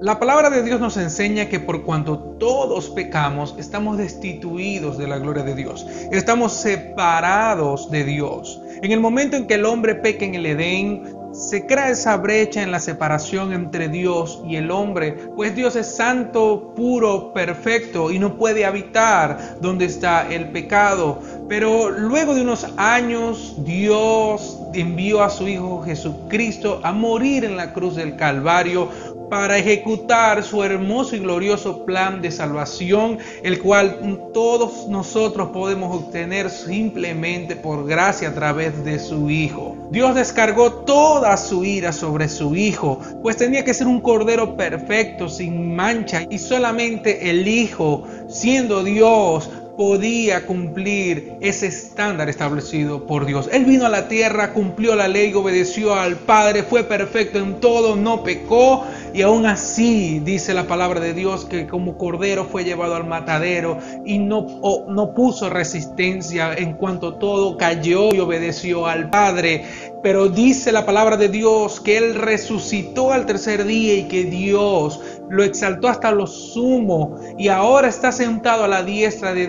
La palabra de Dios nos enseña que por cuanto todos pecamos, estamos destituidos de la gloria de Dios. Estamos separados de Dios. En el momento en que el hombre peca en el Edén, se crea esa brecha en la separación entre Dios y el hombre, pues Dios es santo, puro, perfecto y no puede habitar donde está el pecado. Pero luego de unos años, Dios envió a su Hijo Jesucristo a morir en la cruz del Calvario para ejecutar su hermoso y glorioso plan de salvación, el cual todos nosotros podemos obtener simplemente por gracia a través de su Hijo. Dios descargó toda su ira sobre su Hijo, pues tenía que ser un cordero perfecto, sin mancha, y solamente el Hijo, siendo Dios, podía cumplir ese estándar establecido por Dios. Él vino a la tierra, cumplió la ley, obedeció al Padre, fue perfecto en todo, no pecó y aún así dice la palabra de Dios que como cordero fue llevado al matadero y no, no puso resistencia en cuanto todo cayó y obedeció al Padre. Pero dice la palabra de Dios que Él resucitó al tercer día y que Dios lo exaltó hasta lo sumo y ahora está sentado a la diestra de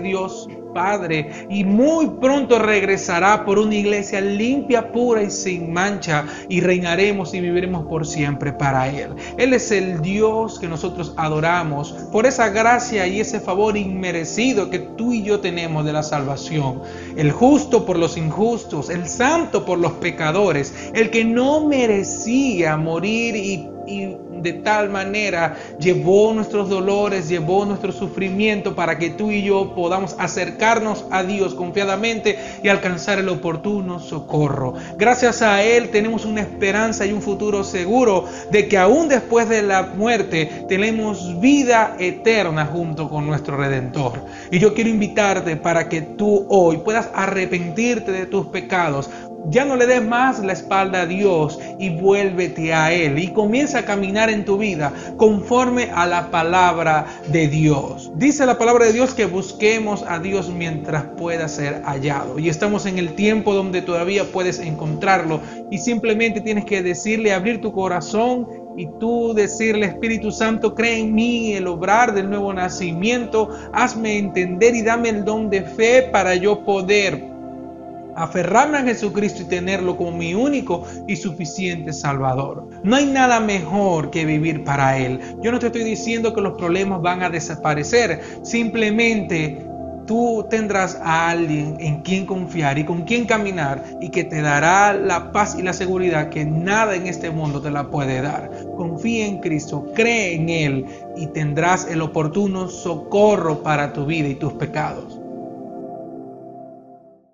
Padre y muy pronto regresará por una iglesia limpia, pura y sin mancha y reinaremos y viviremos por siempre para Él. Él es el Dios que nosotros adoramos por esa gracia y ese favor inmerecido que tú y yo tenemos de la salvación. El justo por los injustos, el santo por los pecadores, el que no merecía morir y de tal manera llevó nuestros dolores, llevó nuestro sufrimiento para que tú y yo podamos acercarnos a Dios confiadamente y alcanzar el oportuno socorro. Gracias a Él tenemos una esperanza y un futuro seguro de que aún después de la muerte tenemos vida eterna junto con nuestro Redentor. Y yo quiero invitarte para que tú hoy puedas arrepentirte de tus pecados, ya no le des más la espalda a Dios y vuélvete a Él y comienza a caminar en tu vida conforme a la palabra de Dios. Dice la palabra de Dios que busquemos a Dios mientras pueda ser hallado. Y estamos en el tiempo donde todavía puedes encontrarlo y simplemente tienes que decirle, abrir tu corazón y tú decirle, Espíritu Santo, cree en mí el obrar del nuevo nacimiento, hazme entender y dame el don de fe para yo poder aferrarme a Jesucristo y tenerlo como mi único y suficiente Salvador. No hay nada mejor que vivir para Él. Yo no te estoy diciendo que los problemas van a desaparecer, simplemente tú tendrás a alguien en quien confiar y con quien caminar y que te dará la paz y la seguridad que nada en este mundo te la puede dar. Confía en Cristo, cree en Él y tendrás el oportuno socorro para tu vida y tus pecados.